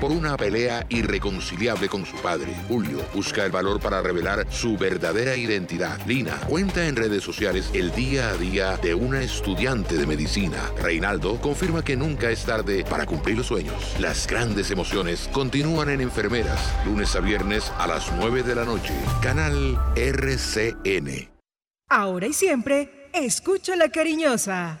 por una pelea irreconciliable con su padre. Julio busca el valor para revelar su verdadera identidad. Lina cuenta en redes sociales el día a día de una estudiante de medicina. Reinaldo confirma que nunca es tarde para cumplir los sueños. Las grandes emociones continúan en Enfermeras, lunes a viernes a las 9 de la noche. Canal RCN. Ahora y siempre, escucha la cariñosa.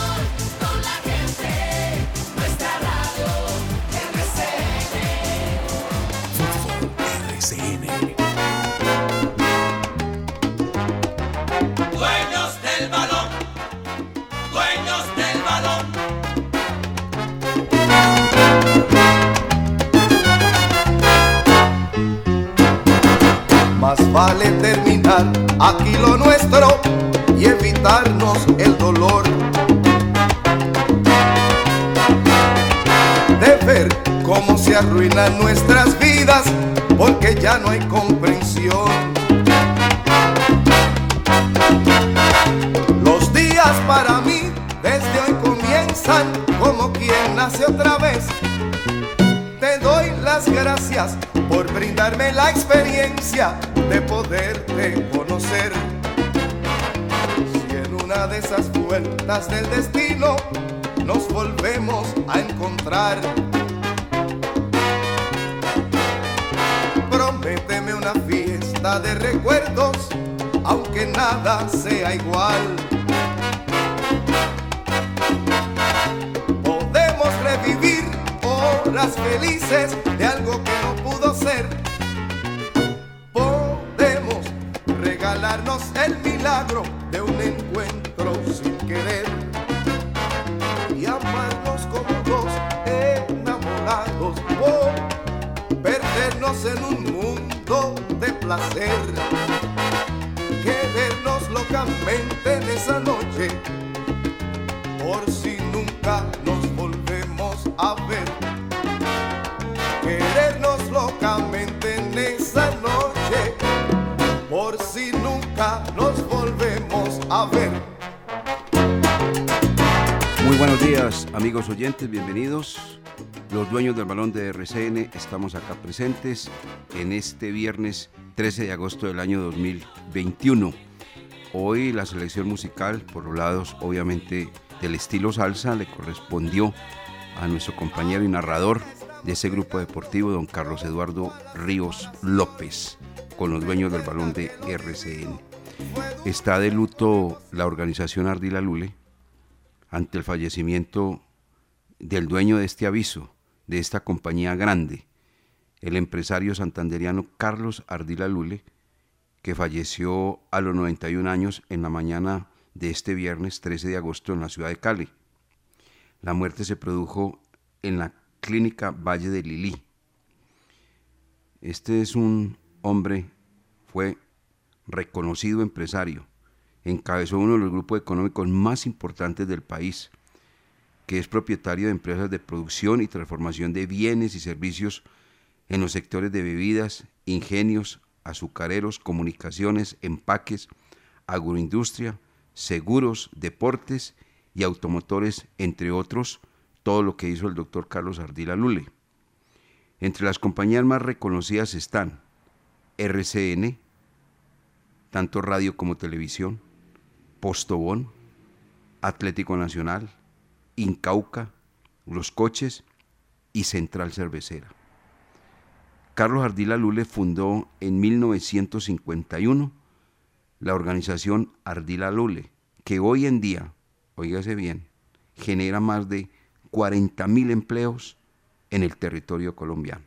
Terminar aquí lo nuestro y evitarnos el dolor de ver cómo se arruinan nuestras vidas porque ya no hay comprensión. Los días para mí desde hoy comienzan como quien nace otra vez. Te doy las gracias por brindarme la experiencia de poderte conocer. Si en una de esas vueltas del destino nos volvemos a encontrar, prométeme una fiesta de recuerdos, aunque nada sea igual. Podemos revivir horas felices de algo que no pudo ser. El milagro de un encuentro sin querer y amarnos como dos enamorados o perdernos en un mundo de placer. Querernos locamente en esa noche por si nunca nos Muy buenos días, amigos oyentes, bienvenidos. Los dueños del balón de RCN estamos acá presentes en este viernes 13 de agosto del año 2021. Hoy la selección musical, por los lados obviamente del estilo salsa, le correspondió a nuestro compañero y narrador de ese grupo deportivo, don Carlos Eduardo Ríos López, con los dueños del balón de RCN. Está de luto la organización Ardila Lule ante el fallecimiento del dueño de este aviso, de esta compañía grande, el empresario santanderiano Carlos Ardila Lule, que falleció a los 91 años en la mañana de este viernes 13 de agosto en la ciudad de Cali. La muerte se produjo en la clínica Valle de Lilí. Este es un hombre, fue reconocido empresario, encabezó uno de los grupos económicos más importantes del país, que es propietario de empresas de producción y transformación de bienes y servicios en los sectores de bebidas, ingenios, azucareros, comunicaciones, empaques, agroindustria, seguros, deportes y automotores, entre otros, todo lo que hizo el doctor Carlos Ardila Lule. Entre las compañías más reconocidas están RCN, tanto radio como televisión, Postobón, Atlético Nacional, Incauca, Los Coches y Central Cervecera. Carlos Ardila Lule fundó en 1951 la organización Ardila Lule, que hoy en día, oígase bien, genera más de 40 mil empleos en el territorio colombiano.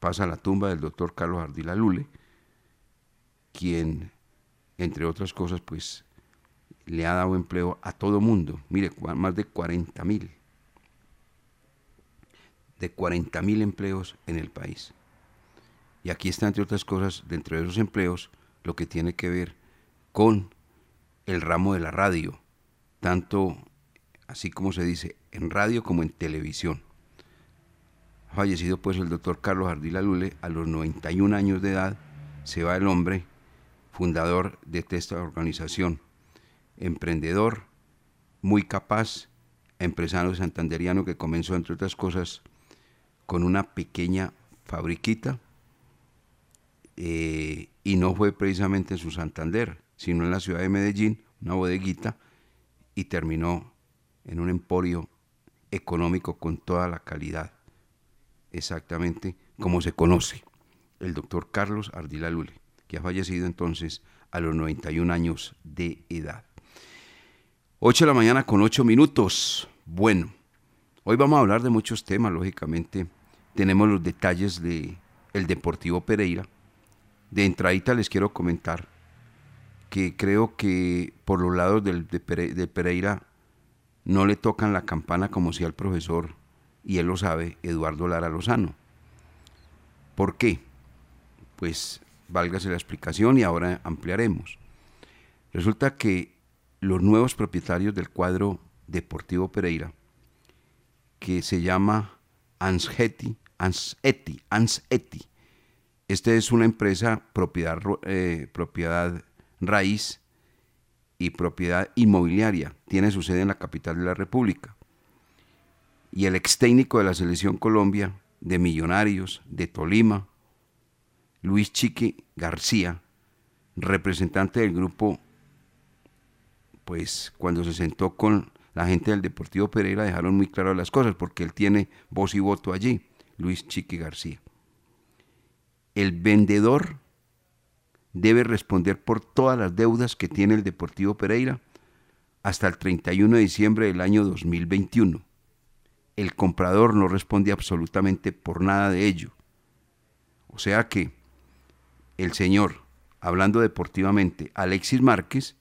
Pasa la tumba del doctor Carlos Ardila Lule, quien, entre otras cosas, pues le ha dado empleo a todo mundo. Mire, más de 40 mil. De 40 mil empleos en el país. Y aquí está, entre otras cosas, dentro de esos empleos, lo que tiene que ver con el ramo de la radio, tanto así como se dice, en radio como en televisión. Fallecido pues el doctor Carlos Ardila Lule a los 91 años de edad, se va el hombre, fundador de esta organización emprendedor, muy capaz, empresario santanderiano que comenzó, entre otras cosas, con una pequeña fabriquita eh, y no fue precisamente en su Santander, sino en la ciudad de Medellín, una bodeguita, y terminó en un emporio económico con toda la calidad, exactamente como se conoce, el doctor Carlos Ardila Lule, que ha fallecido entonces a los 91 años de edad. 8 de la mañana con 8 minutos. Bueno, hoy vamos a hablar de muchos temas, lógicamente. Tenemos los detalles de el Deportivo Pereira. De entradita les quiero comentar que creo que por los lados del, de, Pereira no le tocan la campana como si al profesor, y él lo sabe, Eduardo Lara Lozano. ¿Por qué? Pues válgase la explicación y ahora ampliaremos. Resulta que los nuevos propietarios del cuadro Deportivo Pereira, que se llama Anseti, Anseti, Anseti. Esta es una empresa propiedad, eh, propiedad raíz y propiedad inmobiliaria. Tiene su sede en la capital de la República. Y el ex técnico de la Selección Colombia, de Millonarios, de Tolima, Luis Chiqui García, representante del grupo pues cuando se sentó con la gente del Deportivo Pereira dejaron muy claras las cosas, porque él tiene voz y voto allí, Luis Chiqui García. El vendedor debe responder por todas las deudas que tiene el Deportivo Pereira hasta el 31 de diciembre del año 2021. El comprador no responde absolutamente por nada de ello. O sea que el señor, hablando deportivamente, Alexis Márquez,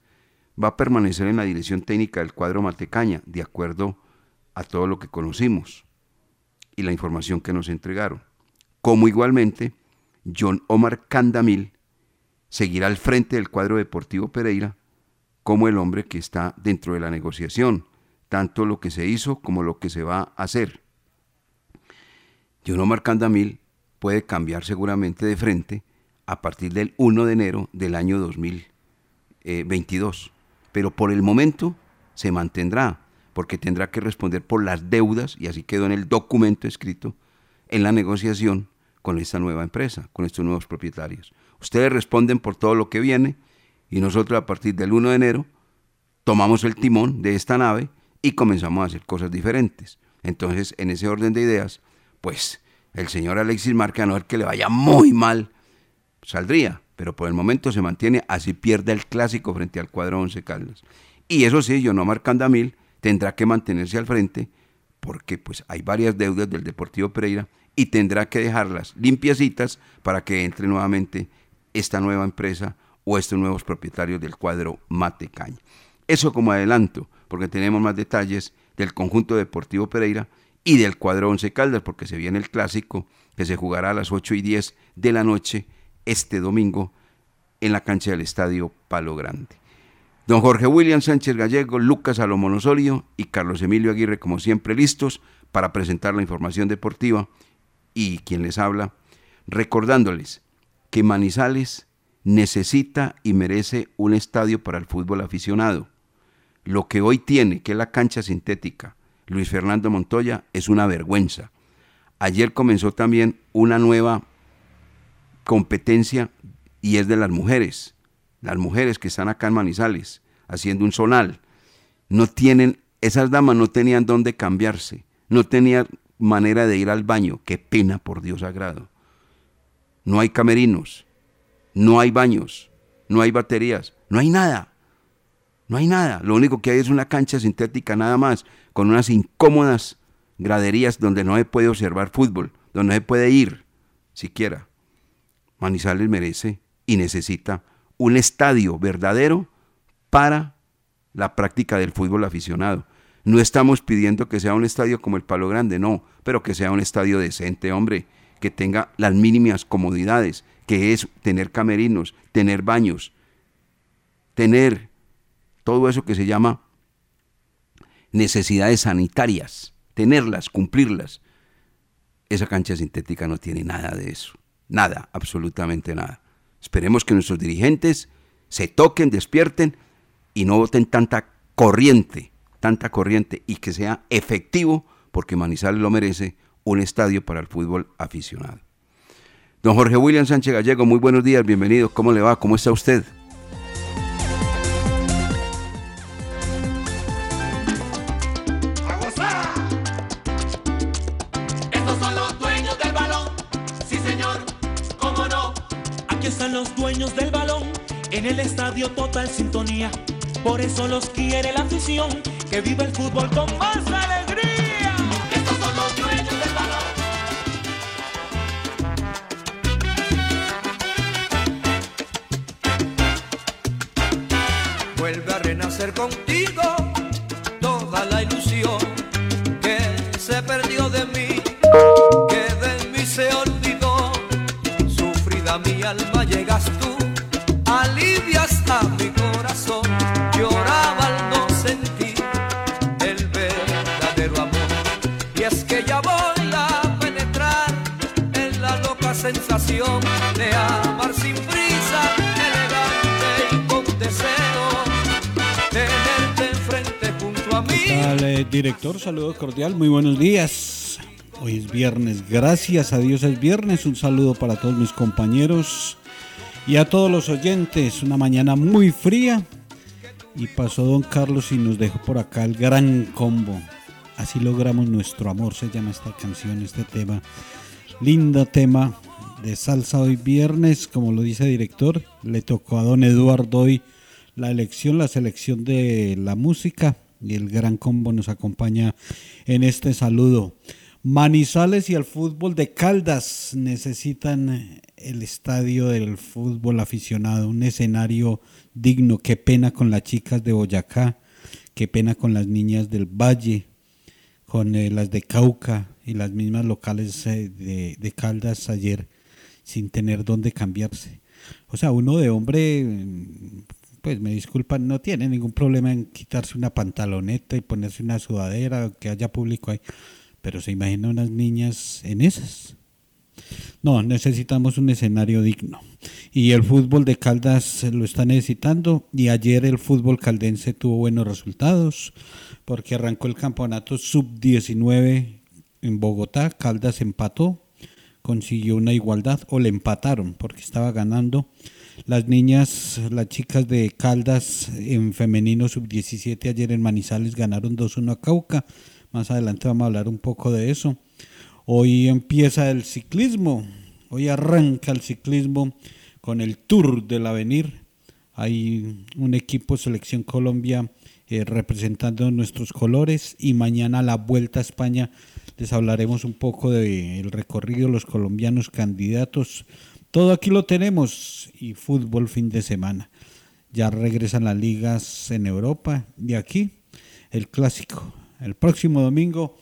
va a permanecer en la dirección técnica del cuadro Matecaña, de acuerdo a todo lo que conocimos y la información que nos entregaron. Como igualmente, John Omar Candamil seguirá al frente del cuadro deportivo Pereira como el hombre que está dentro de la negociación, tanto lo que se hizo como lo que se va a hacer. John Omar Candamil puede cambiar seguramente de frente a partir del 1 de enero del año 2022 pero por el momento se mantendrá, porque tendrá que responder por las deudas, y así quedó en el documento escrito, en la negociación con esta nueva empresa, con estos nuevos propietarios. Ustedes responden por todo lo que viene y nosotros a partir del 1 de enero tomamos el timón de esta nave y comenzamos a hacer cosas diferentes. Entonces, en ese orden de ideas, pues el señor Alexis Marca, a no ver que le vaya muy mal, saldría pero por el momento se mantiene, así pierde el clásico frente al cuadro Once Caldas. Y eso sí, Yonomar Candamil tendrá que mantenerse al frente porque pues hay varias deudas del Deportivo Pereira y tendrá que dejarlas limpiecitas para que entre nuevamente esta nueva empresa o estos nuevos propietarios del cuadro Matecaña. Eso como adelanto, porque tenemos más detalles del conjunto Deportivo Pereira y del cuadro Once Caldas, porque se viene el clásico que se jugará a las 8 y 10 de la noche este domingo en la cancha del Estadio Palo Grande. Don Jorge William Sánchez Gallego, Lucas Salomón Osorio y Carlos Emilio Aguirre, como siempre, listos para presentar la información deportiva y quien les habla, recordándoles que Manizales necesita y merece un estadio para el fútbol aficionado. Lo que hoy tiene, que es la cancha sintética, Luis Fernando Montoya, es una vergüenza. Ayer comenzó también una nueva competencia y es de las mujeres. las mujeres que están acá en Manizales haciendo un sonal, no tienen, esas damas no tenían dónde cambiarse, no tenían manera de ir al baño. Qué pena, por Dios sagrado. No hay camerinos, no hay baños, no hay baterías, no hay nada. No hay nada. Lo único que hay es una cancha sintética nada más, con unas incómodas graderías donde no se puede observar fútbol, donde no se puede ir siquiera. Manizales merece y necesita un estadio verdadero para la práctica del fútbol aficionado. No estamos pidiendo que sea un estadio como el Palo Grande, no, pero que sea un estadio decente, hombre, que tenga las mínimas comodidades, que es tener camerinos, tener baños, tener todo eso que se llama necesidades sanitarias, tenerlas, cumplirlas. Esa cancha sintética no tiene nada de eso, nada, absolutamente nada. Esperemos que nuestros dirigentes se toquen, despierten y no voten tanta corriente, tanta corriente y que sea efectivo, porque Manizales lo merece, un estadio para el fútbol aficionado. Don Jorge William Sánchez Gallego, muy buenos días, bienvenido. ¿Cómo le va? ¿Cómo está usted? En el estadio total sintonía. Por eso los quiere la afición, que vive el fútbol con más alegría. Estos son los dueños del balón. Vuelve a renacer contigo toda la ilusión que se perdió de mí, que de mí se olvidó. Sufrida mi alma director, saludo cordial, muy buenos días. Hoy es viernes, gracias a Dios es viernes. Un saludo para todos mis compañeros y a todos los oyentes. Una mañana muy fría y pasó don Carlos y nos dejó por acá el gran combo. Así logramos nuestro amor, se llama esta canción, este tema. Lindo tema de salsa hoy viernes, como lo dice el director. Le tocó a don Eduardo hoy la elección, la selección de la música y el gran combo nos acompaña en este saludo. Manizales y el fútbol de Caldas necesitan el estadio del fútbol aficionado, un escenario digno. Qué pena con las chicas de Boyacá, qué pena con las niñas del Valle, con eh, las de Cauca y las mismas locales eh, de, Caldas ayer sin tener dónde cambiarse. O sea, uno de hombre, pues me disculpan, no tiene ningún problema en quitarse una pantaloneta y ponerse una sudadera, que haya público ahí. Pero se imagina unas niñas en esas. No, necesitamos un escenario digno. Y el fútbol de Caldas lo está necesitando. Y ayer el fútbol caldense tuvo buenos resultados porque arrancó el campeonato sub-19 en Bogotá. Caldas empató, consiguió una igualdad o le empataron porque estaba ganando. Las niñas, las chicas de Caldas en femenino sub-17 ayer en Manizales ganaron 2-1 a Cauca. Más adelante vamos a hablar un poco de eso. Hoy empieza el ciclismo. Hoy arranca el ciclismo con el Tour del Avenir. Hay un equipo Selección Colombia eh, representando nuestros colores y mañana la Vuelta a España les hablaremos un poco del recorrido, los colombianos candidatos. Todo aquí lo tenemos y fútbol fin de semana. Ya regresan las ligas en Europa y aquí el clásico. El próximo domingo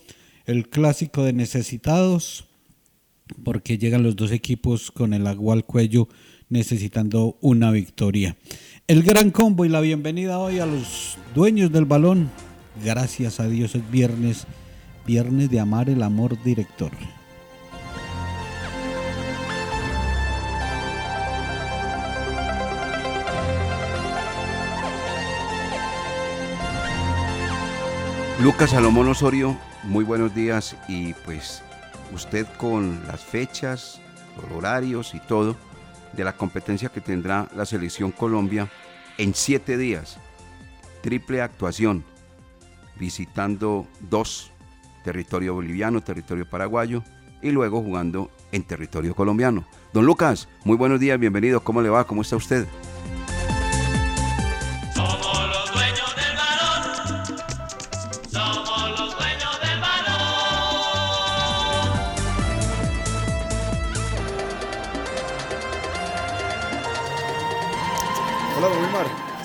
el clásico de necesitados porque llegan los dos equipos con el agua al cuello necesitando una victoria. El gran combo y la bienvenida hoy a los dueños del balón. Gracias a Dios es viernes, viernes de amar el amor director. Lucas Salomón Osorio, muy buenos días y pues usted con las fechas, los horarios y todo, de la competencia que tendrá la selección Colombia en siete días. Triple actuación, visitando dos, territorio boliviano, territorio paraguayo, y luego jugando en territorio colombiano. Don Lucas, muy buenos días, bienvenido, ¿cómo le va? ¿Cómo está usted?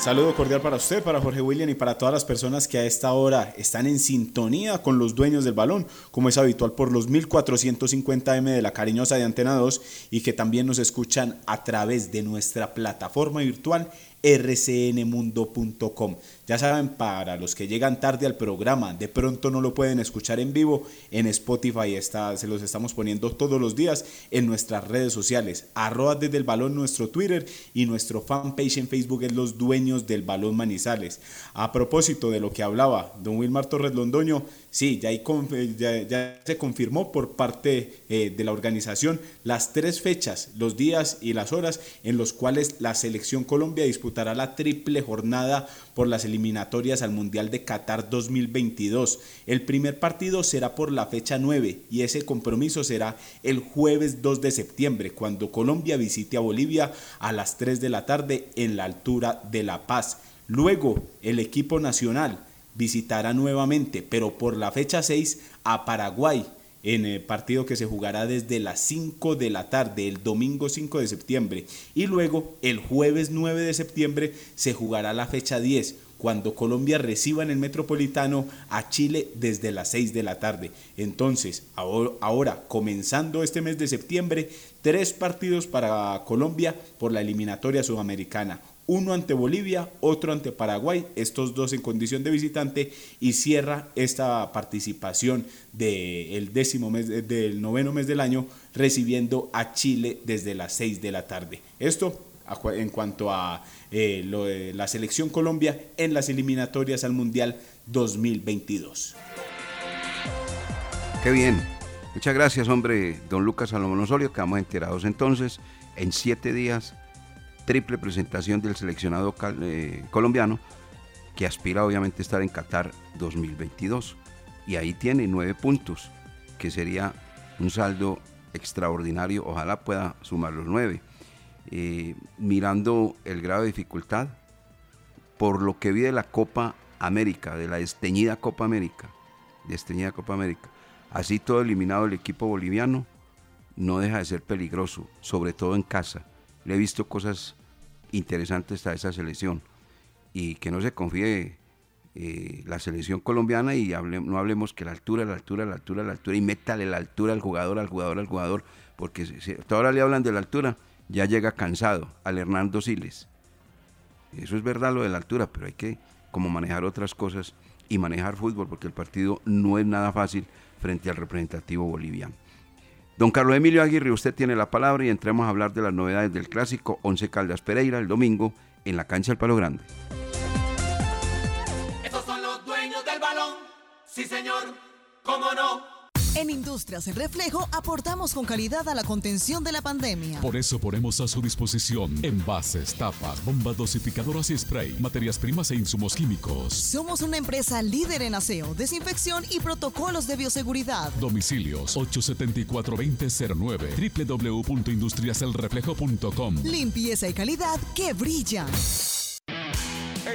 Saludo cordial para usted, para Jorge William y para todas las personas que a esta hora están en sintonía con los dueños del balón, como es habitual por los 1450M de la cariñosa de Antena 2 y que también nos escuchan a través de nuestra plataforma virtual rcnmundo.com. Ya saben, para los que llegan tarde al programa, de pronto no lo pueden escuchar en vivo, en Spotify está, se los estamos poniendo todos los días en nuestras redes sociales, arroba desde el balón nuestro Twitter y nuestro fanpage en Facebook es Los Dueños del Balón Manizales. A propósito de lo que hablaba don Wilmar Torres Londoño, Sí, ya, ya, se confirmó por parte eh, de la organización las tres fechas, los días y las horas en los cuales la selección Colombia disputará la triple jornada por las eliminatorias al Mundial de Qatar 2022. El primer partido será por la fecha 9 y ese compromiso será el jueves 2 de septiembre, cuando Colombia visite a Bolivia a las 3 de la tarde en la altura de La Paz. Luego, el equipo nacional visitará nuevamente, pero por la fecha 6, a Paraguay, en el partido que se jugará desde las 5 de la tarde, el domingo 5 de septiembre. Y luego, el jueves 9 de septiembre, se jugará la fecha 10, cuando Colombia reciba en el Metropolitano a Chile desde las 6 de la tarde. Entonces, ahora, comenzando este mes de septiembre, tres partidos para Colombia por la eliminatoria sudamericana uno ante Bolivia, otro ante Paraguay, estos dos en condición de visitante y cierra esta participación del décimo mes, del noveno mes del año recibiendo a Chile desde las 6 de la tarde. Esto en cuanto a eh, la selección Colombia en las eliminatorias al Mundial 2022. Qué bien. Muchas gracias, hombre, don Lucas Salomón Osorio. Quedamos enterados entonces en siete días triple presentación del seleccionado eh, colombiano que aspira obviamente a estar en Qatar 2022. Y ahí tiene nueve puntos, que sería un saldo extraordinario. Ojalá pueda sumar los nueve. Eh, mirando el grado de dificultad, por lo que vi de la Copa América, de la desteñida Copa América, desteñida Copa América, así todo eliminado el equipo boliviano, no deja de ser peligroso, sobre todo en casa le he visto cosas interesantes a esa selección. Y que no se confíe eh, la selección colombiana y no hablemos que la altura, la altura, la altura, la altura, y métale la altura al jugador, al jugador, al jugador, porque si, ahora le hablan de la altura, ya llega cansado al Hernando Siles. Eso es verdad lo de la altura, pero hay que como manejar otras cosas y manejar fútbol, porque el partido no es nada fácil frente al representativo boliviano. Don Carlos Emilio Aguirre, usted tiene la palabra y entremos a hablar de las novedades del clásico Once Caldas Pereira el domingo en la cancha del Palo Grande. En Industrias El Reflejo aportamos con calidad a la contención de la pandemia. Por eso ponemos a su disposición envases, tapas, bombas dosificadoras y spray, materias primas e insumos químicos. Somos una empresa líder en aseo, desinfección y protocolos de bioseguridad. Domicilios 874-2009 www.industriaselreflejo.com Limpieza y calidad que brilla.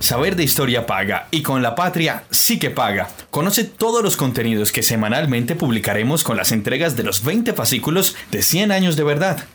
Saber de historia paga y con la patria sí que paga. Conoce todos los contenidos que semanalmente publicaremos con las entregas de los 20 fascículos de 100 años de verdad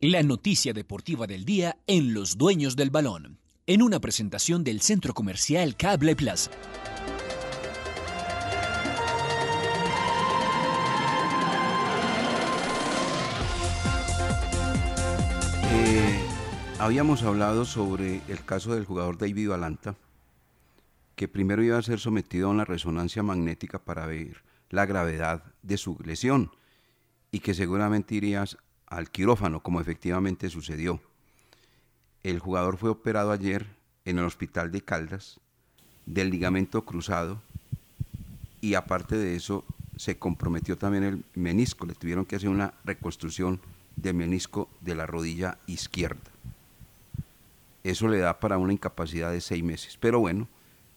La noticia deportiva del día en Los Dueños del Balón, en una presentación del Centro Comercial Cable Plaza. Eh, habíamos hablado sobre el caso del jugador David Valanta, que primero iba a ser sometido a una resonancia magnética para ver la gravedad de su lesión y que seguramente irías al quirófano, como efectivamente sucedió. El jugador fue operado ayer en el hospital de Caldas del ligamento cruzado y aparte de eso se comprometió también el menisco, le tuvieron que hacer una reconstrucción del menisco de la rodilla izquierda. Eso le da para una incapacidad de seis meses. Pero bueno,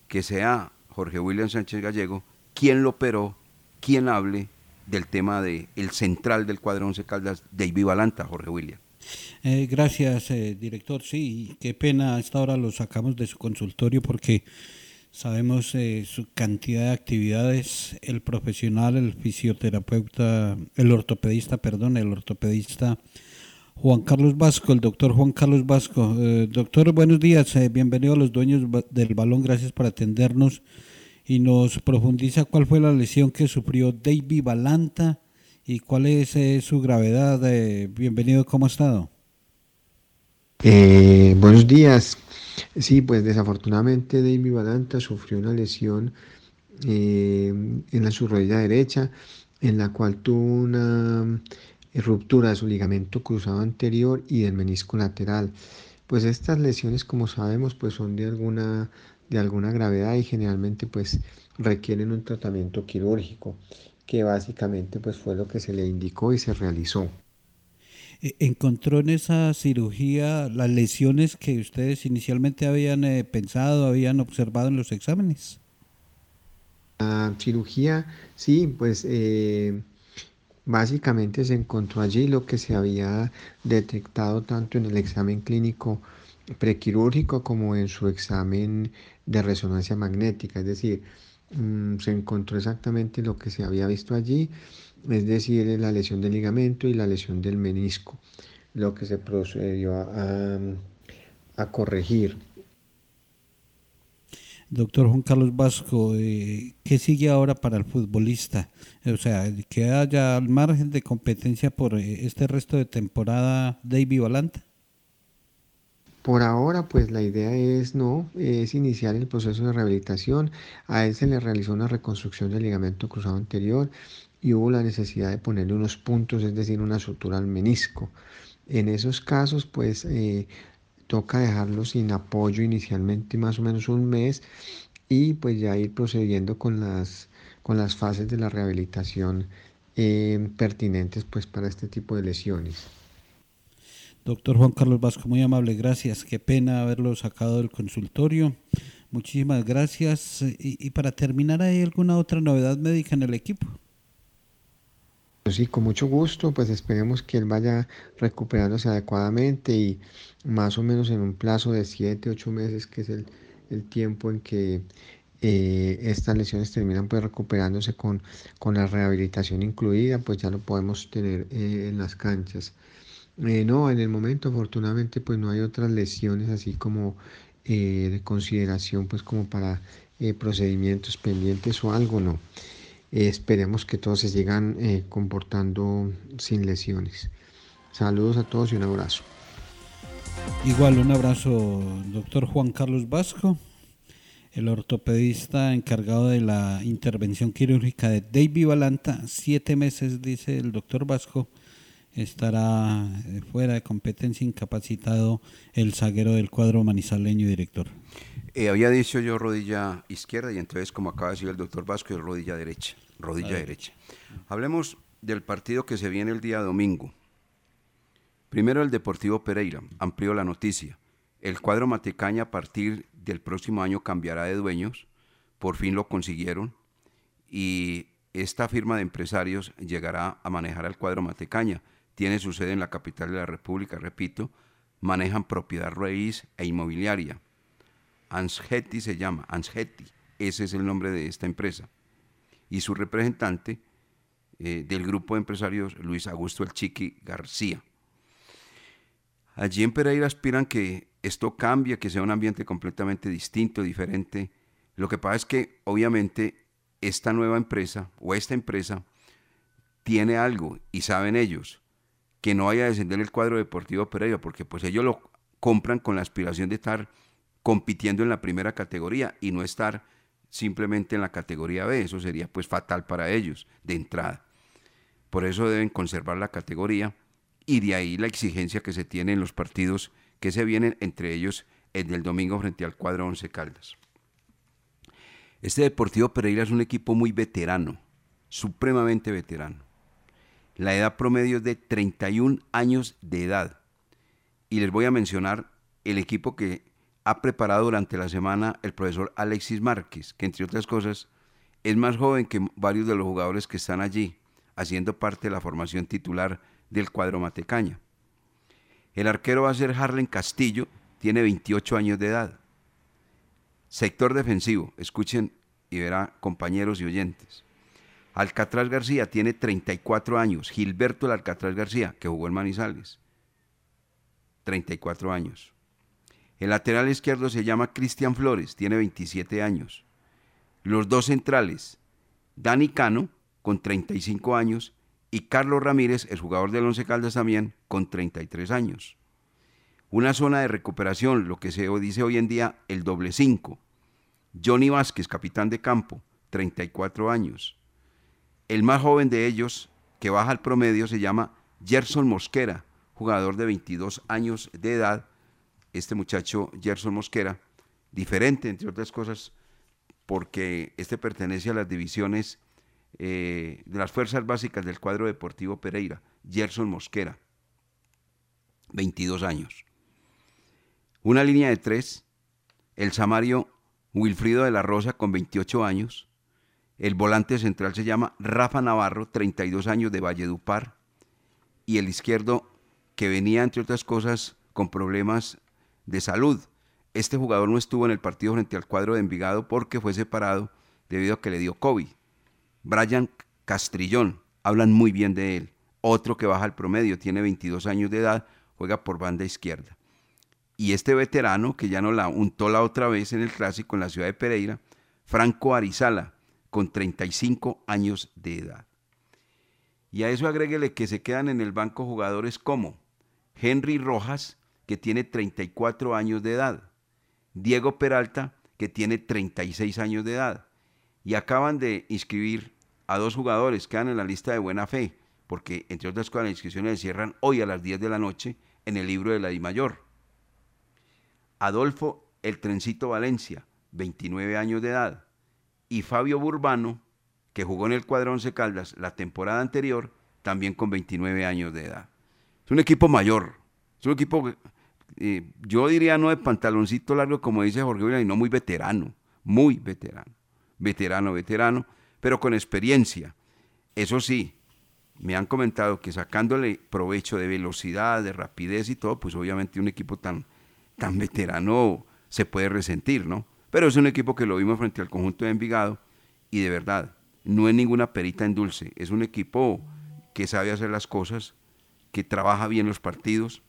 que sea Jorge William Sánchez Gallego quien lo operó, quien hable del tema del el central del cuadro 11 Caldas, David Valanta, Jorge William. Eh, gracias, eh, director. Sí, qué pena, a esta hora lo sacamos de su consultorio porque sabemos eh, su cantidad de actividades. El profesional, el fisioterapeuta, el ortopedista, perdón, el ortopedista Juan Carlos Vasco, el doctor Juan Carlos Vasco. doctor, buenos días, bienvenido a los dueños del balón, gracias por atendernos y nos profundiza cuál fue la lesión que sufrió David Balanta y cuál es eh, su gravedad. Eh, bienvenido, ¿cómo ha estado? Eh, buenos días. Sí, pues desafortunadamente David Balanta sufrió una lesión en la su rodilla derecha, en la cual tuvo una ruptura de su ligamento cruzado anterior y del menisco lateral. Pues estas lesiones, como sabemos, pues son de alguna de alguna gravedad y generalmente pues requieren un tratamiento quirúrgico, que básicamente pues fue lo que se le indicó y se realizó. E, ¿Encontró en esa cirugía las lesiones que ustedes inicialmente habían eh, pensado, habían observado en los exámenes? La cirugía, sí, pues eh, básicamente se encontró allí lo que se había detectado tanto en el examen clínico prequirúrgico como en su examen de resonancia magnética, es decir, mm, se encontró exactamente lo que se había visto allí, es decir, la lesión del ligamento y la lesión del menisco, lo que se procedió a, a corregir. Doctor Juan Carlos Vasco, eh, ¿qué sigue ahora para el futbolista? O sea, que haya al margen de competencia por eh, este resto de temporada David Valanta. Por ahora, pues la idea es no, es iniciar el proceso de rehabilitación. A él se le realizó una reconstrucción del ligamento cruzado anterior y hubo la necesidad de ponerle unos puntos, es decir, una sutura al menisco. En esos casos, pues eh, toca dejarlo sin apoyo inicialmente más o menos un mes y pues ya ir procediendo con las, con las fases de la rehabilitación eh, pertinentes pues para este tipo de lesiones. Doctor Juan Carlos Vasco, muy amable, gracias. Qué pena haberlo sacado del consultorio. Muchísimas gracias. Y, para terminar, ¿hay alguna otra novedad médica en el equipo? Pues sí, con mucho gusto, pues esperemos que él vaya recuperándose adecuadamente y más o menos en un plazo de 7, 8 meses, que es el, el tiempo en que eh, estas lesiones terminan pues recuperándose con, con la rehabilitación incluida, pues ya lo podemos tener eh, en las canchas. Eh, no, en el momento afortunadamente pues no hay otras lesiones así como de consideración pues como para procedimientos pendientes o algo, no. esperemos que todos se sigan comportando sin lesiones. Saludos a todos y un abrazo. Igual un abrazo, doctor Juan Carlos Vasco el ortopedista encargado de la intervención quirúrgica de David Balanta, siete meses, dice el doctor Vasco, estará eh, fuera de competencia, incapacitado el zaguero del cuadro manizaleño director. Eh, había dicho yo rodilla izquierda y entonces, como acaba de decir el doctor Vasco, es rodilla derecha. Rodilla derecha. Hablemos del partido que se viene el día domingo. Primero el Deportivo Pereira, amplió la noticia. El cuadro Matecaña a partir del próximo año cambiará de dueños, por fin lo consiguieron y esta firma de empresarios llegará a manejar al cuadro Matecaña. Tiene su sede en la capital de la República, repito, manejan propiedad raíz e inmobiliaria. Ansgeti se llama, Ansgeti, ese es el nombre de esta empresa. Y su representante eh, del grupo de empresarios, Luis Augusto El Chiqui García. Allí en Pereira aspiran que esto cambie, que sea un ambiente completamente distinto, diferente. Lo que pasa es que obviamente esta nueva empresa o esta empresa tiene algo y saben ellos que no vaya a descender el cuadro deportivo Pereira, porque pues ellos lo compran con la aspiración de estar compitiendo en la primera categoría y no estar simplemente en la categoría B. Eso sería pues fatal para ellos de entrada. Por eso deben conservar la categoría y de ahí la exigencia que se tiene en los partidos que se vienen, entre ellos el del domingo frente al cuadro Once Caldas. Este Deportivo Pereira es un equipo muy veterano, supremamente veterano. La edad promedio es de 31 años de edad. Y les voy a mencionar el equipo que ha preparado durante la semana el profesor Alexis Márquez, que entre otras cosas es más joven que varios de los jugadores que están allí, haciendo parte de la formación titular del cuadro Matecaña. El arquero va a ser Harlen Castillo, tiene 28 años de edad. Sector defensivo, escuchen y verá compañeros y oyentes. Alcatraz García tiene 34 años. Gilberto el Alcatraz García, que jugó en Manizales, 34 años. El lateral izquierdo se llama Cristian Flores, tiene 27 años. Los dos centrales, Dani Cano, con 35 años, y Carlos Ramírez, el jugador del Once Caldas también, con 33 años. Una zona de recuperación, lo que se dice hoy en día el doble 5. Johnny Vázquez, capitán de campo, 34 años. El más joven de ellos, que baja al promedio, se llama Gerson Mosquera, jugador de 22 años de edad. Este muchacho, Gerson Mosquera, diferente, entre otras cosas, porque este pertenece a las divisiones eh, de las fuerzas básicas del cuadro deportivo Pereira, Gerson Mosquera, 22 años. Una línea de tres, el Samario Wilfrido de la Rosa con 28 años, el volante central se llama Rafa Navarro, 32 años de Valledupar, y el izquierdo que venía, entre otras cosas, con problemas de salud. Este jugador no estuvo en el partido frente al cuadro de Envigado porque fue separado debido a que le dio COVID. Brian Castrillón, hablan muy bien de él. Otro que baja al promedio, tiene 22 años de edad, juega por banda izquierda. Y este veterano, que ya no la untó la otra vez en el clásico en la ciudad de Pereira, Franco Arizala, con 35 años de edad. Y a eso agréguele que se quedan en el banco jugadores como Henry Rojas, que tiene 34 años de edad, Diego Peralta, que tiene 36 años de edad, y acaban de inscribir a dos jugadores, quedan en la lista de buena fe, porque entre otras cosas las inscripciones cierran hoy a las 10 de la noche en el libro de la Di Mayor. Adolfo El Trencito Valencia, 29 años de edad, y Fabio Burbano, que jugó en el cuadro Once Caldas la temporada anterior, también con 29 años de edad. Es un equipo mayor, es un equipo eh, yo diría no de pantaloncito largo, como dice Jorge William, no muy veterano, muy veterano, veterano, veterano, pero con experiencia. Eso sí, me han comentado que sacándole provecho de velocidad, de rapidez y todo, pues obviamente un equipo tan, tan veterano se puede resentir, ¿no? Pero es un equipo que lo vimos frente al conjunto de Envigado y de verdad, no es ninguna perita en dulce, es un equipo que sabe hacer las cosas, que trabaja bien los partidos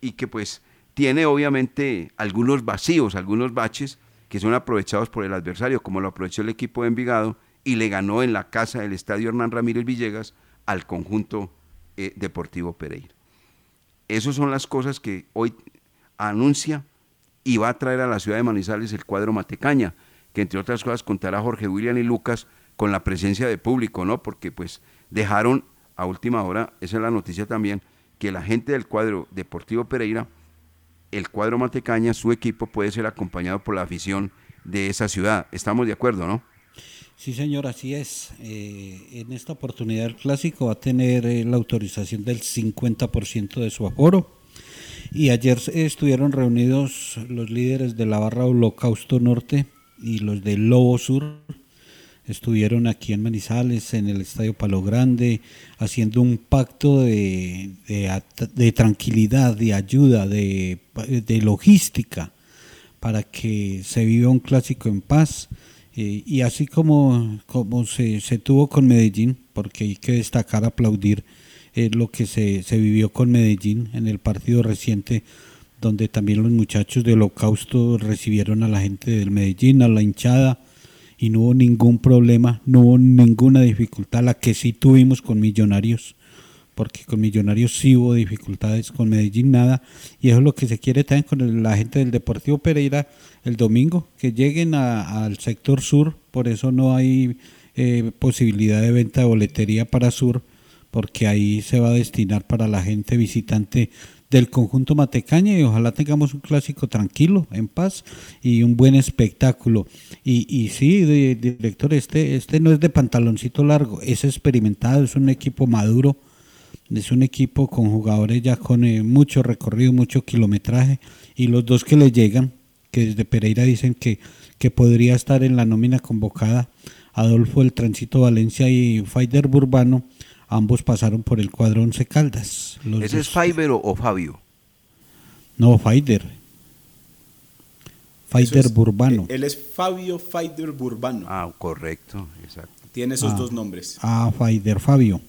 y que pues tiene obviamente algunos vacíos, algunos baches que son aprovechados por el adversario, como lo aprovechó el equipo de Envigado y le ganó en la casa del estadio Hernán Ramírez Villegas al conjunto eh, Deportivo Pereira. Esas son las cosas que hoy anuncia y va a traer a la ciudad de Manizales el cuadro Matecaña, que entre otras cosas contará Jorge William y Lucas con la presencia de público, ¿no? Porque pues dejaron a última hora, esa es la noticia también, que la gente del cuadro Deportivo Pereira, el cuadro Matecaña, su equipo puede ser acompañado por la afición de esa ciudad. Estamos de acuerdo, ¿no? Sí, señor, así es. Eh, en esta oportunidad el clásico va a tener eh, la autorización del 50% de su aforo. Y ayer estuvieron reunidos los líderes de la barra Holocausto Norte y los del Lobo Sur. Estuvieron aquí en Manizales, en el Estadio Palo Grande, haciendo un pacto de, de, tranquilidad, de ayuda, de, de logística, para que se viva un clásico en paz eh, y así como, como se, se, tuvo con Medellín, porque hay que destacar, aplaudir eh, lo que se, se, vivió con Medellín en el partido reciente, donde también los muchachos de Holocausto recibieron a la gente del Medellín, a la hinchada, y no hubo ningún problema, no hubo ninguna dificultad, la que sí tuvimos con Millonarios porque con Millonarios sí hubo dificultades, con Medellín nada, y eso es lo que se quiere también con la gente del Deportivo Pereira el domingo, que lleguen al sector sur, por eso no hay eh, posibilidad de venta de boletería para sur, porque ahí se va a destinar para la gente visitante del conjunto Matecaña y ojalá tengamos un clásico tranquilo, en paz y un buen espectáculo. Y, y sí, director, este, este no es de pantaloncito largo, es experimentado, es un equipo maduro, es un equipo con jugadores ya con eh, mucho recorrido, mucho kilometraje y los dos que le llegan, que desde Pereira dicen que, que podría estar en la nómina convocada, Adolfo el Tránsito Valencia y Faider Burbano, ambos pasaron por el cuadro Once Caldas. ¿Ese es Faiber o, Fabio? No, Faider. Faider Burbano. Él es Fabio Faider Burbano. Ah, correcto, exacto. Tiene esos Ah. dos nombres. Ah, Faider Fabio.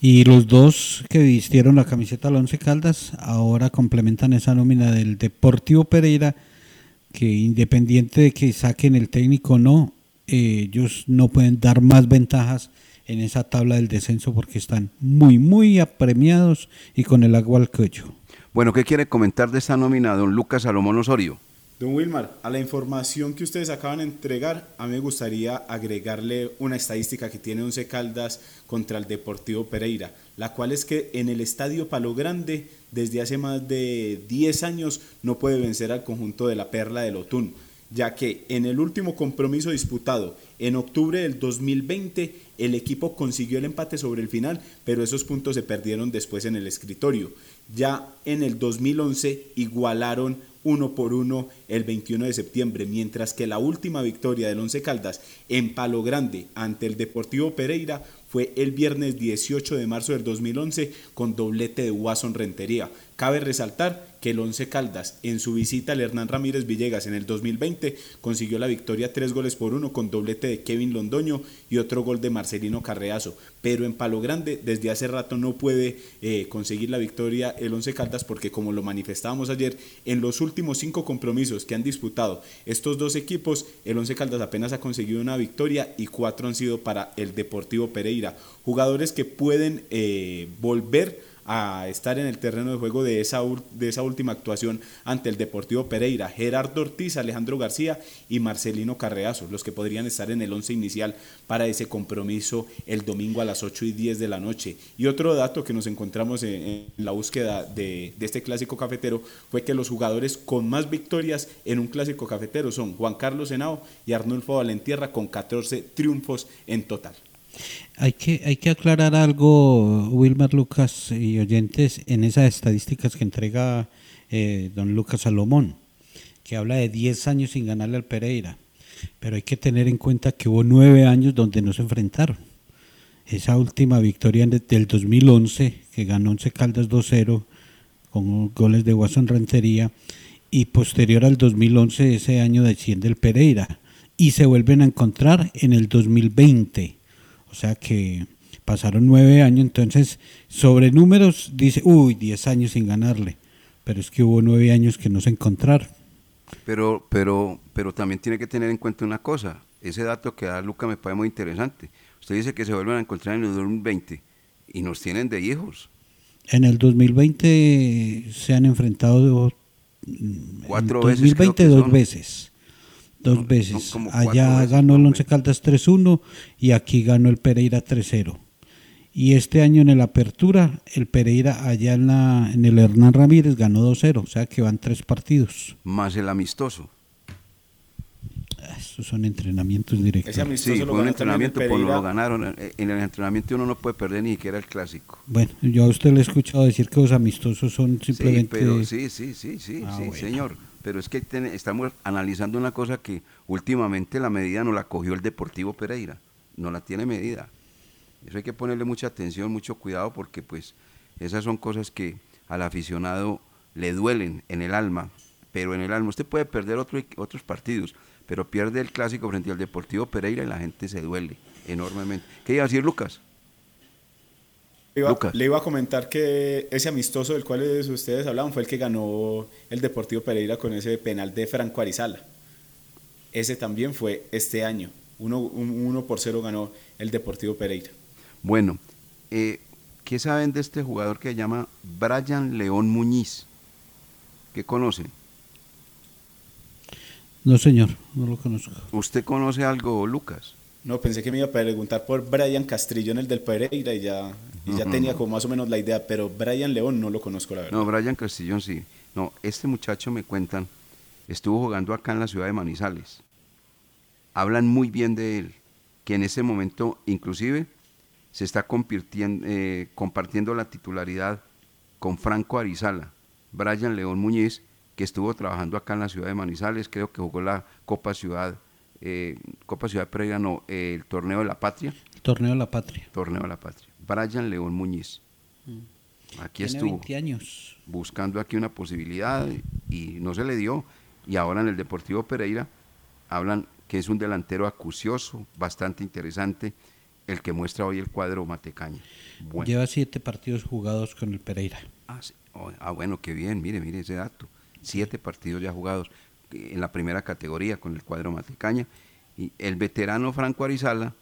Y los dos que vistieron la camiseta al Once Caldas ahora complementan esa nómina del Deportivo Pereira, que independiente de que saquen el técnico o no, eh, ellos no pueden dar más ventajas en esa tabla del descenso porque están muy, muy apremiados y con el agua al cuello. Bueno, ¿qué quiere comentar de esta nómina don Lucas Salomón Osorio? Don Wilmar, a la información que ustedes acaban de entregar, a mí me gustaría agregarle una estadística que tiene Once Caldas contra el Deportivo Pereira, la cual es que en el Estadio Palo Grande, desde hace más de 10 años, no puede vencer al conjunto de la Perla del Otún, ya que en el último compromiso disputado en octubre del 2020, el equipo consiguió el empate sobre el final, pero esos puntos se perdieron después en el escritorio. Ya en el 2011 igualaron uno por uno el 21 de septiembre, mientras que la última victoria del Once Caldas en Palo Grande ante el Deportivo Pereira fue el viernes 18 de marzo del 2011 con doblete de Watson Rentería. Cabe resaltar que el Once Caldas en su visita al Hernán Ramírez Villegas en el 2020 consiguió la victoria tres goles por uno con doblete de Kevin Londoño y otro gol de Marcelino Carreazo. Pero en Palo Grande desde hace rato no puede eh, conseguir la victoria el Once Caldas porque como lo manifestábamos ayer, en los últimos cinco compromisos que han disputado estos dos equipos, el Once Caldas apenas ha conseguido una victoria y cuatro han sido para el Deportivo Pereira. Jugadores que pueden eh, volver a estar en el terreno de juego de esa, de esa última actuación ante el Deportivo Pereira. Gerardo Ortiz, Alejandro García y Marcelino Carreazo, los que podrían estar en el once inicial para ese compromiso el domingo a las 8 y 10 de la noche. Y otro dato que nos encontramos en, en la búsqueda de, de este clásico cafetero fue que los jugadores con más victorias en un clásico cafetero son Juan Carlos Henao y Arnulfo Valentierra con 14 triunfos en total. Hay que, hay que aclarar algo, Wilmer Lucas y oyentes, en esas estadísticas que entrega eh, don Lucas Salomón, que habla de 10 años sin ganarle al Pereira. Pero hay que tener en cuenta que hubo 9 años donde no se enfrentaron. Esa última victoria del 2011, que ganó 11 Caldas 2-0, con goles de Guasón Rentería, y posterior al 2011, ese año desciende el Pereira, y se vuelven a encontrar en el 2020. O sea que pasaron nueve años, entonces sobre números dice, uy, 10 años sin ganarle, pero es que hubo nueve años que no se encontraron. Pero, pero, pero también tiene que tener en cuenta una cosa, ese dato que da Luca me parece muy interesante. Usted dice que se vuelven a encontrar en el 2020 y nos tienen de hijos. En el 2020 se han enfrentado cuatro en 2020 veces. dos veces. Dos veces. Allá ganó el Once Caldas 3-1 y aquí ganó el Pereira 3-0. Y este año en el Apertura, el Pereira allá en, la, en el Hernán Ramírez ganó 2-0, o sea que van tres partidos. Más el amistoso. Estos son entrenamientos directos. sí, fue un entrenamiento, pues lo ganaron. En el entrenamiento uno no puede perder ni siquiera el clásico. Bueno, yo a usted le he escuchado decir que los amistosos son simplemente... Sí, pero sí, sí, sí, sí, Ah, sí bueno. señor. Pero es que estamos analizando una cosa que últimamente la medida no la cogió el Deportivo Pereira. No la tiene medida. Eso hay que ponerle mucha atención, mucho cuidado, porque pues esas son cosas que al aficionado le duelen en el alma. Pero en el alma usted puede perder otro- otros partidos, pero pierde el clásico frente al Deportivo Pereira y la gente se duele enormemente. ¿Qué iba a decir Lucas? Le iba, Lucas. le iba a comentar que ese amistoso del cual ustedes hablaban fue el que ganó el Deportivo Pereira con ese penal de Franco Arizala. Ese también fue este año. Uno, un- uno por cero ganó el Deportivo Pereira. Bueno, eh, ¿qué saben de este jugador que se llama Brian León Muñiz? ¿Qué conocen? No, señor, no lo conozco. ¿Usted conoce algo, Lucas? No, pensé que me iba a preguntar por Brian Castrillo en el del Pereira y ya, y ya tenía como más o menos la idea, pero Brian León no lo conozco, la verdad. No, Brian Castillón sí. No, este muchacho me cuentan, estuvo jugando acá en la ciudad de Manizales. Hablan muy bien de él, que en ese momento inclusive se está eh, compartiendo la titularidad con Franco Arizala, Brian León Muñiz, que estuvo trabajando acá en la ciudad de Manizales, creo que jugó la Copa Ciudad, eh, Copa Ciudad Pereira, no, eh, el Torneo de la Patria. Torneo de la Patria. Torneo de la Patria. Brian León Muñiz. Aquí Tiene estuvo 20 años. buscando aquí una posibilidad y no se le dio. Y ahora en el Deportivo Pereira hablan que es un delantero acucioso, bastante interesante, el que muestra hoy el cuadro Matecaña. Bueno. Lleva siete partidos jugados con el Pereira. Ah, sí. Oh, ah, bueno, qué bien, mire, mire ese dato. Siete partidos ya jugados en la primera categoría con el cuadro Matecaña. Y el veterano Franco Arizala,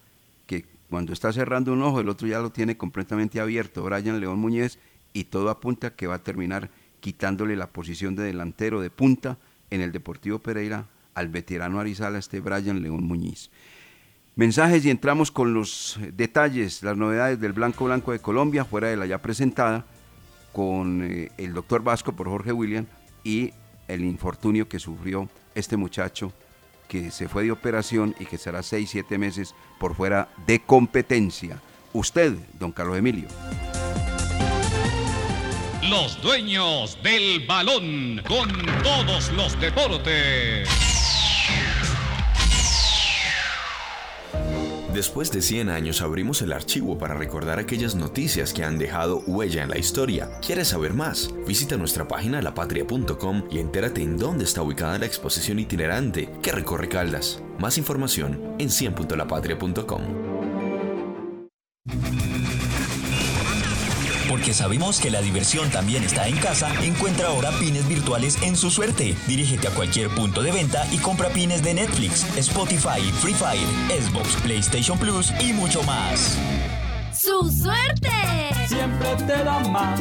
que cuando está cerrando un ojo, el otro ya lo tiene completamente abierto, Brian León Muñez, y todo apunta que va a terminar quitándole la posición de delantero de punta en el Deportivo Pereira al veterano Arizala, este Brian León Muñiz. Mensajes y entramos con los eh, detalles, las novedades del Blanco Blanco de Colombia, fuera de la ya presentada, con eh, el doctor Vasco por Jorge William y el infortunio que sufrió este muchacho que se fue de operación y que estará seis, siete meses por fuera de competencia. Usted, don Carlos Emilio. Los dueños del balón con todos los deportes. Después de 100 años abrimos el archivo para recordar aquellas noticias que han dejado huella en la historia. ¿Quieres saber más? Visita nuestra página lapatria.com y entérate en dónde está ubicada la exposición itinerante que recorre Caldas. Más información en 100.lapatria.com. Porque sabemos que la diversión también está en casa, encuentra ahora pines virtuales en su suerte. Dirígete a cualquier punto de venta y compra pines de Netflix, Spotify, Free Fire, Xbox, PlayStation Plus y mucho más. ¡Su suerte! Siempre te da más.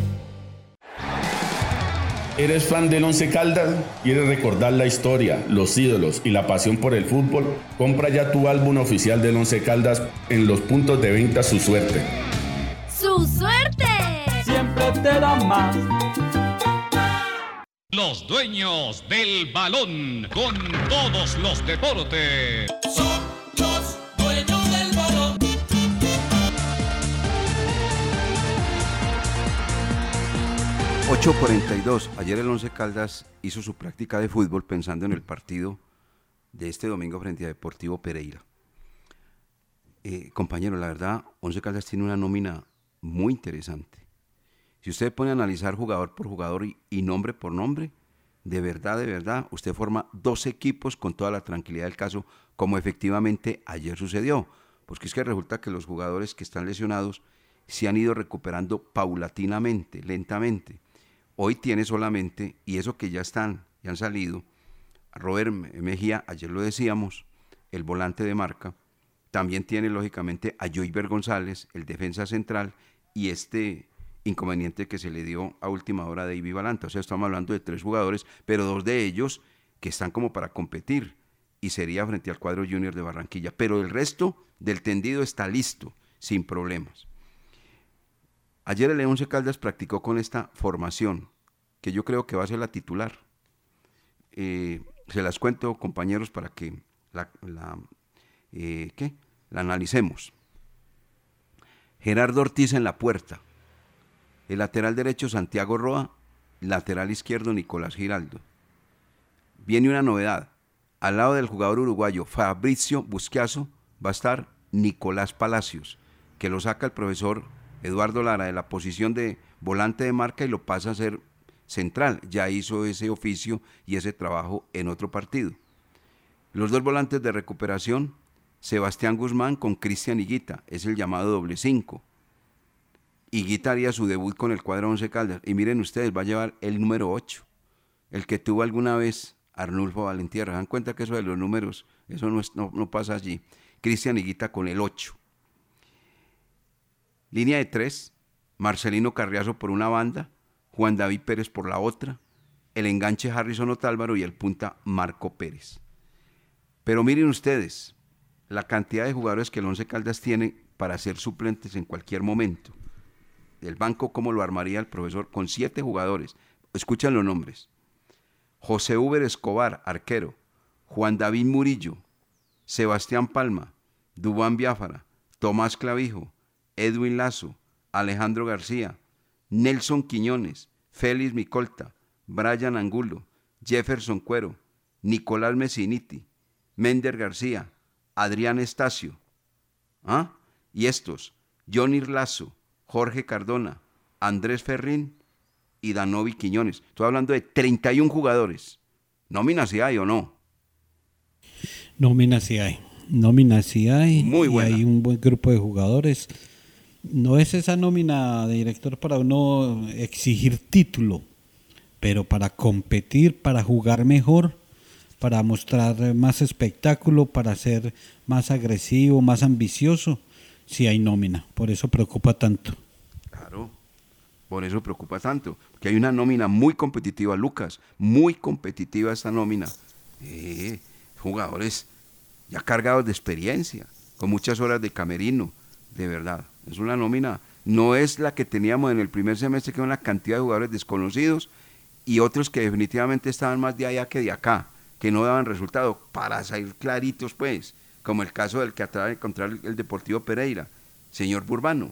¿Eres fan del Once Caldas? ¿Quieres recordar la historia, los ídolos y la pasión por el fútbol? Compra ya tu álbum oficial del Once Caldas en los puntos de venta Su Suerte. ¡Su suerte! Siempre te da más. Los dueños del balón con todos los deportes. 8.42. Ayer el Once Caldas hizo su práctica de fútbol pensando en el partido de este domingo frente a Deportivo Pereira. Eh, compañero, la verdad, Once Caldas tiene una nómina muy interesante. Si usted pone a analizar jugador por jugador y, y nombre por nombre, de verdad, de verdad, usted forma dos equipos con toda la tranquilidad del caso, como efectivamente ayer sucedió. Porque es que resulta que los jugadores que están lesionados se han ido recuperando paulatinamente, lentamente. Hoy tiene solamente, y eso que ya están, ya han salido, Robert Mejía, ayer lo decíamos, el volante de marca, también tiene lógicamente a Joyver González, el defensa central, y este inconveniente que se le dio a última hora de Ibi Balanta. O sea, estamos hablando de tres jugadores, pero dos de ellos que están como para competir, y sería frente al cuadro junior de Barranquilla. Pero el resto del tendido está listo, sin problemas. Ayer el León Caldas practicó con esta formación, que yo creo que va a ser la titular. Eh, se las cuento, compañeros, para que la, eh, la analicemos. Gerardo Ortiz en la puerta. El lateral derecho Santiago Roa, lateral izquierdo Nicolás Giraldo. Viene una novedad. Al lado del jugador uruguayo Fabricio Busquiazo va a estar Nicolás Palacios, que lo saca el profesor Eduardo Lara de la posición de volante de marca y lo pasa a ser central. Ya hizo ese oficio y ese trabajo en otro partido. Los dos volantes de recuperación, Sebastián Guzmán con Cristian Higuita, es el llamado doble cinco. Higuita haría su debut con el cuadro 11 Caldas. Y miren ustedes, va a llevar el número 8, el que tuvo alguna vez Arnulfo Valentierra. Dan cuenta que eso de los números, eso no, no, no pasa allí. Cristian Higuita con el 8. Línea de tres, Marcelino Carriazo por una banda, Juan David Pérez por la otra, el enganche Harrison Otálvaro y el punta Marco Pérez. Pero miren ustedes la cantidad de jugadores que el Once Caldas tiene para ser suplentes en cualquier momento. El banco, ¿cómo lo armaría el profesor? Con siete jugadores. Escuchan los nombres. José Uber Escobar, arquero. Juan David Murillo. Sebastián Palma. Dubán Biafara. Tomás Clavijo. Edwin Lazo, Alejandro García, Nelson Quiñones, Félix Micolta, Brian Angulo, Jefferson Cuero, Nicolás Messiniti, Mender García, Adrián Estacio. ¿Ah? Y estos, Johnny Lazo, Jorge Cardona, Andrés Ferrín y Danovi Quiñones. Estoy hablando de 31 jugadores. ¿Nómina si hay o no? Nómina si hay. Nómina si hay. Muy buena. Y hay un buen grupo de jugadores no es esa nómina de director para uno exigir título, pero para competir, para jugar mejor, para mostrar más espectáculo, para ser más agresivo, más ambicioso, si hay nómina. Por eso preocupa tanto. Claro. Por eso preocupa tanto, que hay una nómina muy competitiva, Lucas, muy competitiva esta nómina. Eh, jugadores ya cargados de experiencia, con muchas horas de camerino, de verdad. Es una nómina, no es la que teníamos en el primer semestre, que era una cantidad de jugadores desconocidos y otros que definitivamente estaban más de allá que de acá, que no daban resultado, para salir claritos, pues, como el caso del que acaba de encontrar el Deportivo Pereira, señor Burbano.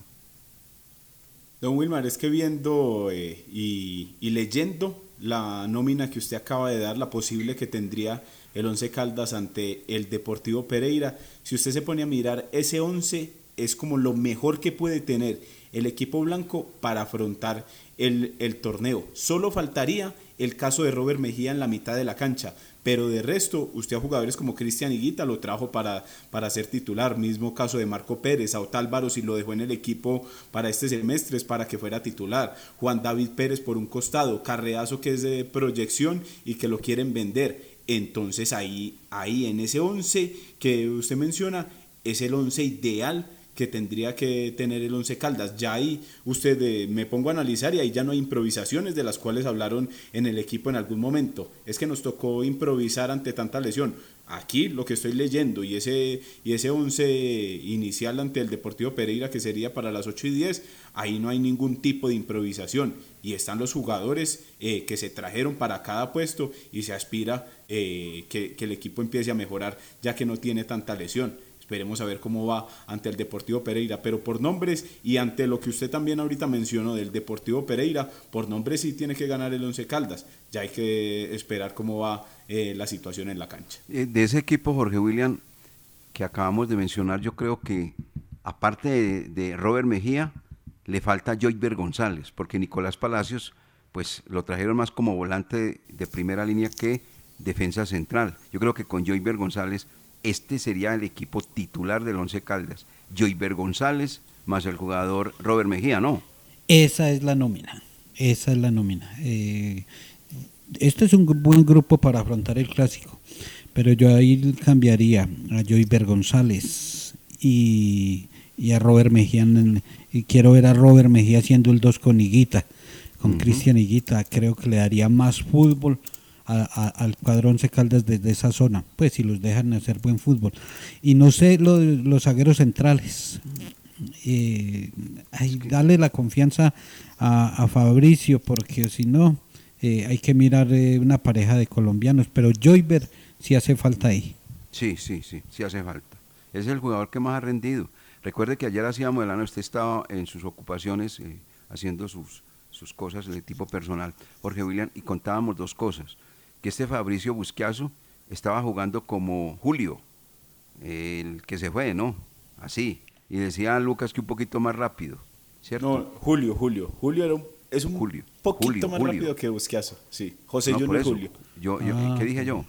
Don Wilmar, es que viendo eh, y, y leyendo la nómina que usted acaba de dar, la posible que tendría el Once Caldas ante el Deportivo Pereira, si usted se pone a mirar, ese 11 es como lo mejor que puede tener el equipo blanco para afrontar el, el torneo. Solo faltaría el caso de Robert Mejía en la mitad de la cancha, pero de resto, usted a jugadores como Cristian Higuita lo trajo para, para ser titular. Mismo caso de Marco Pérez, a Otálvaro si lo dejó en el equipo para este semestre es para que fuera titular. Juan David Pérez por un costado, Carreazo que es de proyección y que lo quieren vender. Entonces ahí, ahí en ese 11 que usted menciona, es el 11 ideal que tendría que tener el Once Caldas. Ya ahí usted eh, me pongo a analizar y ahí ya no hay improvisaciones de las cuales hablaron en el equipo en algún momento. Es que nos tocó improvisar ante tanta lesión. Aquí lo que estoy leyendo y ese, y ese 11 inicial ante el Deportivo Pereira que sería para las 8 y 10, ahí no hay ningún tipo de improvisación y están los jugadores eh, que se trajeron para cada puesto y se aspira eh, que el equipo empiece a mejorar ya que no tiene tanta lesión. Esperemos a ver cómo va ante el Deportivo Pereira, pero por nombres y ante lo que usted también ahorita mencionó del Deportivo Pereira, por nombres sí tiene que ganar el Once Caldas. Ya hay que esperar cómo va eh, la situación en la cancha. Eh, De ese equipo, Jorge William, que acabamos de mencionar, yo creo que aparte de, Robert Mejía, le falta Joyver González, porque Nicolás Palacios, pues lo trajeron más como volante de primera línea que defensa central. Yo creo que con Joyver González este sería el equipo titular del Once Caldas. Joyver González más el jugador Robert Mejía, ¿no? Esa es la nómina. Esa es la nómina. Eh, este es un buen grupo para afrontar el clásico. Pero yo ahí cambiaría a Joyver González y, y a Robert Mejía. en y quiero ver a Robert Mejía haciendo el 2 con Higuita, con Cristian Higuita. Creo que le daría más fútbol a- al cuadro Once Caldas desde esa zona. Pues si los dejan hacer buen fútbol. Y no sé lo los zagueros centrales. Eh, ay, dale la confianza a, a Fabricio, porque si no, eh, hay que mirar eh, una pareja de colombianos. Pero Joyver sí hace falta ahí. Sí, sí, sí, sí hace falta. Es el jugador que más ha rendido. Recuerde que ayer hacíamos el año, usted estaba en sus ocupaciones eh, haciendo sus, sus cosas de tipo personal, Jorge William, y contábamos dos cosas. Que este Fabricio Busquiazo estaba jugando como Julio, el que se fue, ¿no? Así. Y decía Lucas que un poquito más rápido, ¿cierto? No, Julio, Julio. Julio era un, es un Julio, poquito Julio, más Julio. rápido que Busquiazo. Sí, José No, Junior. Julio. Yo, yo- Ah, ¿Qué dije yo?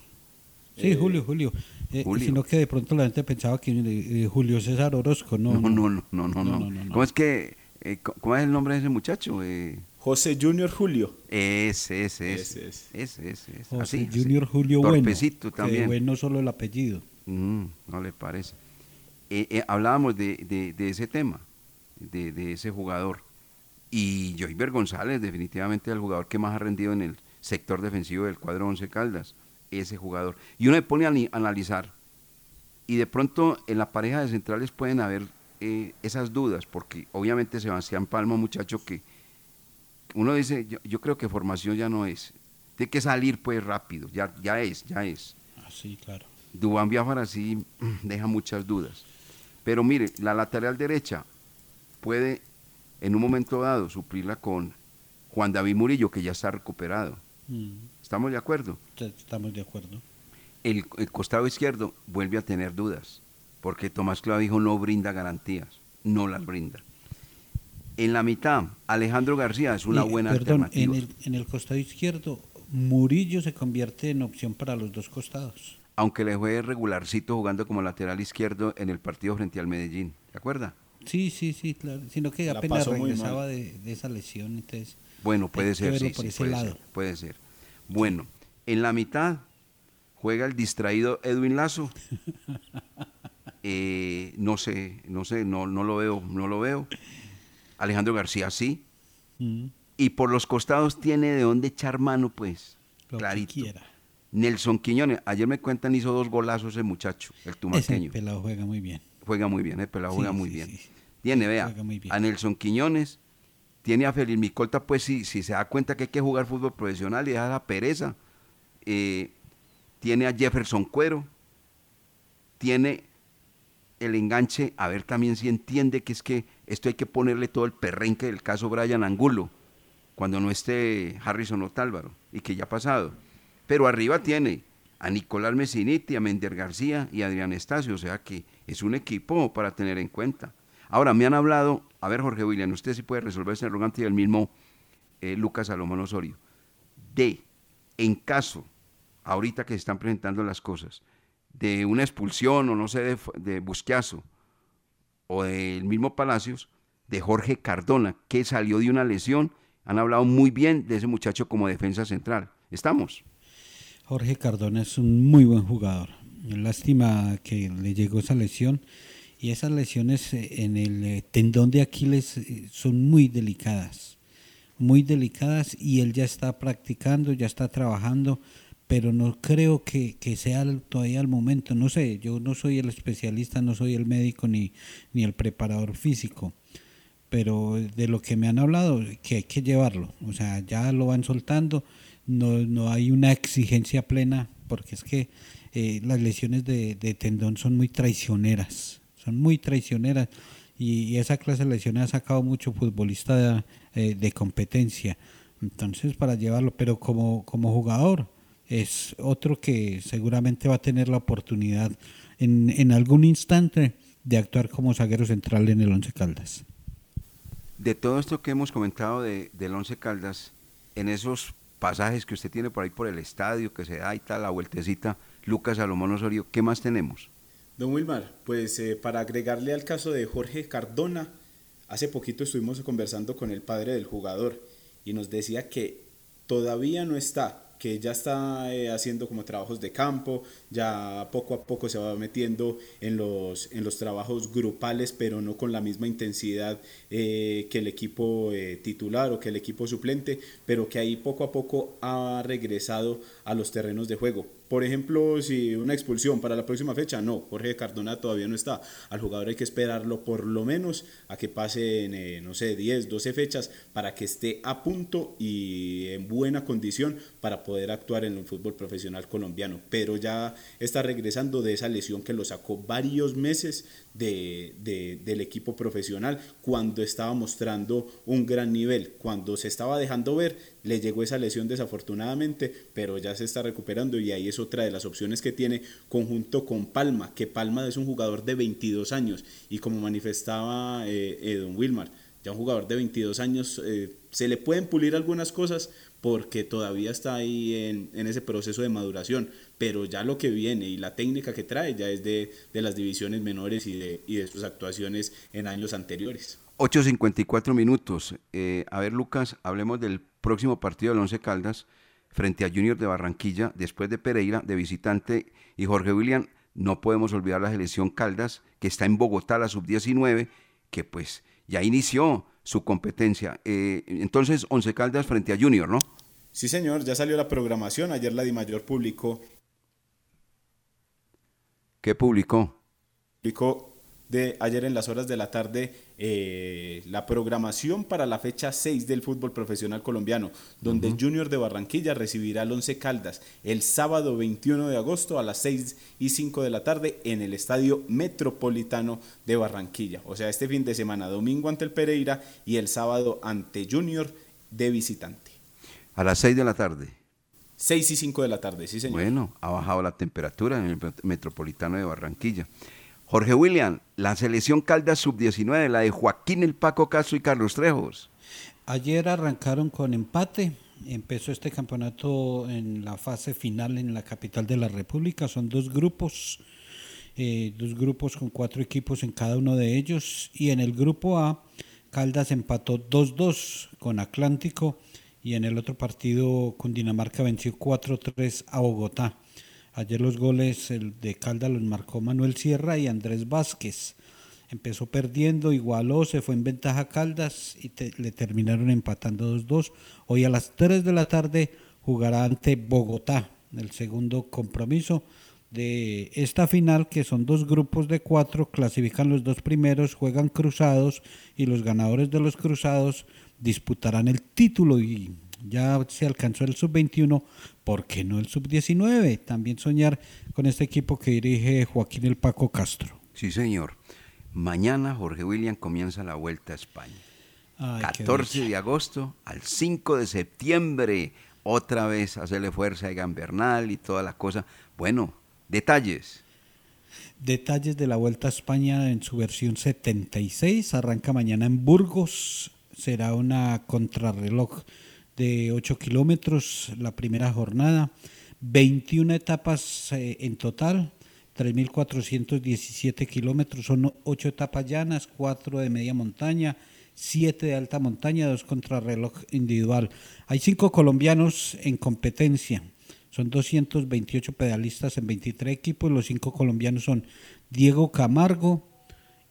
Sí, Eh, Julio, Julio. Eh, Julio. Sino que de pronto la gente pensaba que eh, Julio César Orozco, no. No, no, no, no, no. no. ¿Cómo es que, eh, cómo es el nombre de ese muchacho? Eh, José Junior Julio. Ese, ese, Ese ese. es. Ese, ese, ese. José Así, así. Junior Julio Torpecito Bueno. también. Que bueno solo el apellido. Mm, no le parece. Eh, eh, hablábamos de, de- de ese tema, de, de ese jugador. Y Joyver González, definitivamente el jugador que más ha rendido en el sector defensivo del cuadro Once Caldas, ese jugador. Y uno le pone a analizar, y de pronto en la pareja de centrales pueden haber eh, esas dudas, porque obviamente Sebastián Palma, un muchacho que uno dice, yo, yo creo que formación ya no es, tiene que salir pues rápido, ya, ya es, ya es. Así, claro. Dubán Biafara sí deja muchas dudas. Pero mire, la lateral derecha puede en un momento dado suplirla con Juan David Murillo, que ya está recuperado. Mm, ¿Estamos de acuerdo? Estamos de acuerdo. El, el costado izquierdo vuelve a tener dudas, porque Tomás Clavijo no brinda garantías, no las brinda. En la mitad, Alejandro García es una Y, buena perdón, alternativa. En el, en el costado izquierdo, Murillo se convierte en opción para los dos costados. Aunque le fue regularcito jugando como lateral izquierdo en el partido frente al Medellín. ¿De acuerdo? Sí, sí, sí, claro. Sino que La apenas regresaba de, de esa lesión, entonces. Bueno, puede ser, sí, por sí, ese puede lado. ser, puede ser. Bueno, en la mitad juega el distraído Edwin Lazo. Eh, no sé, no sé, no, no lo veo, no lo veo. Alejandro García sí. Mm. Y por los costados tiene de dónde echar mano, pues. Lo que quiera. Nelson Quiñones, ayer me cuentan, hizo dos golazos ese muchacho, el Ese tumaqueño. pelado juega muy bien. Juega muy bien, el pelado Sí, juega muy sí, bien. sí. Tiene, vea, Juega muy bien. a Nelson Quiñones, tiene a Feliz Micolta, pues si, si se da cuenta que hay que jugar fútbol profesional y deja la pereza. Eh, tiene a Jefferson Cuero, tiene el enganche, a ver también si entiende que es que esto hay que ponerle todo el perrenque del caso Brian Angulo, cuando no esté Harrison Otálvaro, y que ya ha pasado. Pero arriba tiene a Nicolás Messiniti, a Mender García y a Adrián Estacio, o sea que es un equipo para tener en cuenta. Ahora, me han hablado, a ver Jorge William, usted sí puede resolver ese arrogante y el mismo eh, Lucas Salomón Osorio, de, en caso, ahorita que se están presentando las cosas, de una expulsión o no sé, de, de o del mismo Palacios, de Jorge Cardona, que salió de una lesión, han hablado muy bien de ese muchacho como defensa central. ¿Estamos? Jorge Cardona es un muy buen jugador. Lástima que le llegó esa lesión. Y esas lesiones eh, en el eh, tendón de Aquiles eh, son muy delicadas. Muy delicadas y él ya está practicando, ya está trabajando, pero no creo que, que sea todavía el momento. No sé, yo no soy el especialista, no soy el médico ni, ni el preparador físico pero de lo que me han hablado, que hay que llevarlo, o sea, ya lo van soltando, no, no hay una exigencia plena, porque es que eh, las lesiones de, de tendón son muy traicioneras, son muy traicioneras, y, esa clase de lesiones ha sacado mucho futbolista de, de competencia, entonces para llevarlo, pero como, como jugador es otro que seguramente va a tener la oportunidad en, en algún instante de actuar como zaguero central en el Once Caldas. De todo esto que hemos comentado de, del Once Caldas, en esos pasajes que usted tiene por ahí por el estadio, que se da y tal, la vueltecita, Lucas Salomón Osorio, ¿qué más tenemos? Don Wilmar, pues eh, para agregarle al caso de Jorge Cardona, hace poquito estuvimos conversando con el padre del jugador y nos decía que todavía no está, que ya está eh, haciendo como trabajos de campo, ya poco a poco se va metiendo en los, en los trabajos grupales, pero no con la misma intensidad eh, que el equipo eh, titular o que el equipo suplente, pero que ahí poco a poco ha regresado a los terrenos de juego. Por ejemplo, si una expulsión para la próxima fecha, no, Jorge Cardona todavía no está. Al jugador hay que esperarlo por lo menos a que pasen, eh, no sé, 10, 12 fechas para que esté a punto y en buena condición para poder actuar en el fútbol profesional colombiano. Pero ya está regresando de esa lesión que lo sacó varios meses de, de- del equipo profesional cuando estaba mostrando un gran nivel, cuando se estaba dejando ver, le llegó esa lesión desafortunadamente, pero ya se está recuperando y ahí es otra de las opciones que tiene conjunto con Palma, que Palma es un jugador de 22 años y como manifestaba eh, Don Wilmar, ya un jugador de 22 años eh, se le pueden pulir algunas cosas porque todavía está ahí en, en ese proceso de maduración, pero ya lo que viene y la técnica que trae ya es de, de las divisiones menores y de, y de sus actuaciones en años anteriores. 8.54 minutos. Eh, a ver, Lucas, hablemos del próximo partido del Once Caldas frente a Junior de Barranquilla, después de Pereira, de visitante, y Jorge William, no podemos olvidar la selección Caldas, que está en Bogotá, la sub-19, que pues ya inició su competencia. Eh, entonces, Once Caldas frente a Junior, ¿no? Sí, señor, ya salió la programación. Ayer la DIMAYOR publicó, ¿Qué publicó? publicó de ayer en las horas de la tarde eh, la programación para la fecha 6 del fútbol profesional colombiano, donde Junior de Barranquilla recibirá al Once Caldas el sábado 21 de agosto a las 6 y 5 de la tarde en el Estadio Metropolitano de Barranquilla. O sea, este fin de semana, domingo ante el Pereira y el sábado ante Junior de visitante. A las 6 de la tarde. 6 y 5 de la tarde, sí señor. Bueno, ha bajado la temperatura en el met- metropolitano de Barranquilla. Jorge William, la selección Caldas sub-19, la de Joaquín El Paco Castro y Carlos Trejos. Ayer arrancaron con empate. Empezó este campeonato en la fase final en la capital de la República. Son dos grupos, eh, dos grupos con cuatro equipos en cada uno de ellos. Y en el grupo A, Caldas empató 2-2 con Atlántico. Y en el otro partido, Cundinamarca venció 4-3 a Bogotá. Ayer los goles el de Caldas los marcó Manuel Sierra y Andrés Vázquez. Empezó perdiendo, igualó, se fue en ventaja Caldas y le terminaron empatando 2-2. Hoy a las 3 de la tarde jugará ante Bogotá, el segundo compromiso de esta final, que son dos grupos de cuatro, clasifican los dos primeros, juegan cruzados y los ganadores de los cruzados disputarán el título y ya se alcanzó el sub-21, ¿por qué no el sub-19? También soñar con este equipo que dirige Joaquín El Paco Castro. Sí, señor. Mañana Jorge William comienza la Vuelta a España. Ay, qué 14 dicha. de agosto al 5 de septiembre. Otra vez hacerle fuerza a Egan Bernal y toda la cosa. Bueno, detalles. Detalles de la Vuelta a España en su versión 76. Arranca mañana en Burgos. Será una contrarreloj de 8 kilómetros la primera jornada. 21 etapas eh, en total. 3.417 kilómetros. Son 8 etapas llanas, 4 de media montaña, 7 de alta montaña, 2 contrarreloj individual. Hay 5 colombianos en competencia. Son 228 pedalistas en 23 equipos. Los cinco colombianos son Diego Camargo,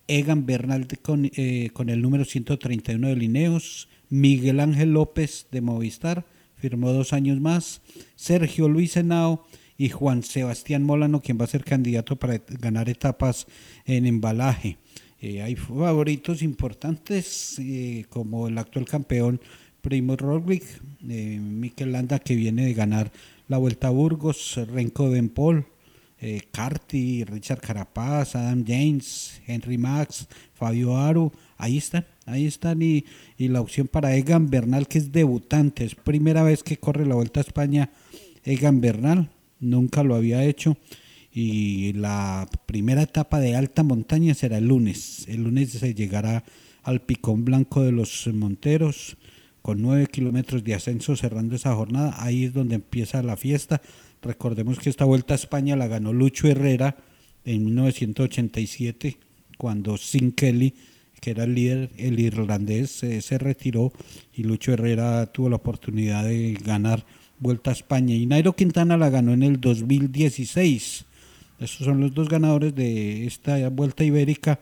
Egan Bernal con, eh, con el número 131 de Lineos, Miguel Ángel López de Movistar, firmó dos años más, Sergio Luis Henao y Juan Sebastián Molano, quien va a ser candidato para ganar etapas en embalaje. Eh, hay favoritos importantes eh, como el actual campeón Primo Roglic, eh, Landa que viene de ganar la Vuelta a Burgos, Renko Ben Paul, eh, Richard Carapaz, Adam James, Henry Max, Fabio Aru, ahí están, ahí están y, y la opción para Egan Bernal que es debutante, es primera vez que corre la Vuelta a España Egan Bernal, nunca lo había hecho. Y la primera etapa de alta montaña será el lunes, el lunes se llegará al Picón Blanco de los Monteros con 9 kilómetros de ascenso cerrando esa jornada, ahí es donde empieza la fiesta. Recordemos que esta vuelta a España la ganó Lucho Herrera en 1987, cuando Sin Kelly, que era el líder, el irlandés, eh, se retiró y Lucho Herrera tuvo la oportunidad de ganar Vuelta a España. Y Nairo Quintana la ganó en el 2016. Estos son los dos ganadores de esta Vuelta Ibérica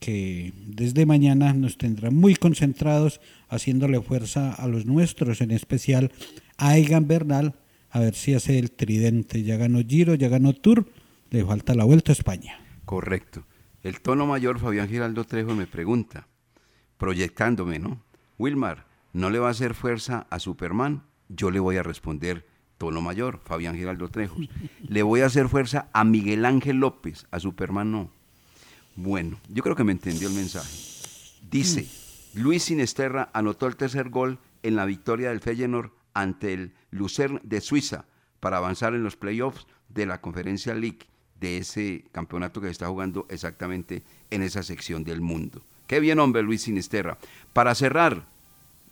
que desde mañana nos tendrán muy concentrados haciéndole fuerza a los nuestros, en especial a Egan Bernal, a ver si hace el tridente. Ya ganó Giro, ya ganó Tour, le falta la Vuelta a España. Correcto. El tono mayor, Fabián Giraldo Trejo, me pregunta, proyectándome, ¿no? Wilmar, ¿no le va a hacer fuerza a Superman? Yo le voy a responder, tono mayor, Fabián Giraldo Trejo. le voy a hacer fuerza a Miguel Ángel López, a Superman no. Bueno, yo creo que me entendió el mensaje. Dice, Luis Sinesterra anotó el tercer gol en la victoria del Feyenoord ante el Lucerne de Suiza para avanzar en los playoffs de la Conferencia League de ese campeonato que se está jugando exactamente en esa sección del mundo. Qué bien, hombre, Luis Sinisterra. Para cerrar,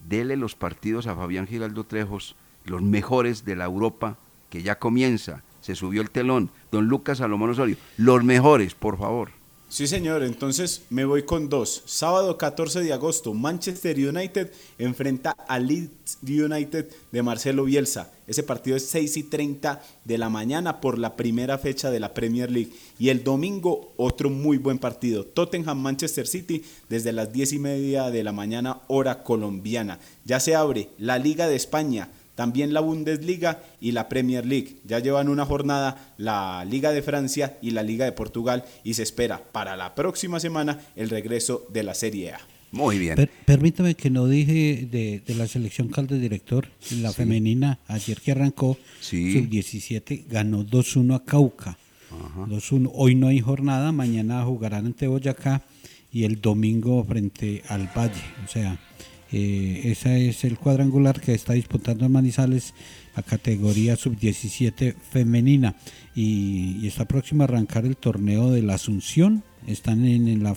dele los partidos a Fabián Giraldo Trejos, los mejores de la Europa, que ya comienza. Se subió el telón. Don Lucas Salomón Osorio, los mejores, por favor. Sí, señor. Entonces me voy con dos. Sábado 14 de agosto, Manchester United enfrenta a Leeds United de Marcelo Bielsa. Ese partido es 6 y 30 de la mañana por la primera fecha de la Premier League. Y el domingo, otro muy buen partido. Tottenham-Manchester City desde las 10 y media de la mañana, hora colombiana. Ya se abre la Liga de España también la Bundesliga y la Premier League. Ya llevan una jornada la Liga de Francia y la Liga de Portugal y se espera para la próxima semana el regreso de la Serie A. Muy bien. Per- permítame que no dije de, de la selección Caldas director, la femenina, ayer que arrancó, Sí. sub-17, ganó 2-1 a Cauca. 2-1. Hoy no hay jornada, mañana jugarán ante Boyacá y el domingo frente al Valle. O sea, eh, ese es el cuadrangular que está disputando Manizales la categoría sub-17 femenina. Y, y está próximo a arrancar el torneo de la Asunción. Están en la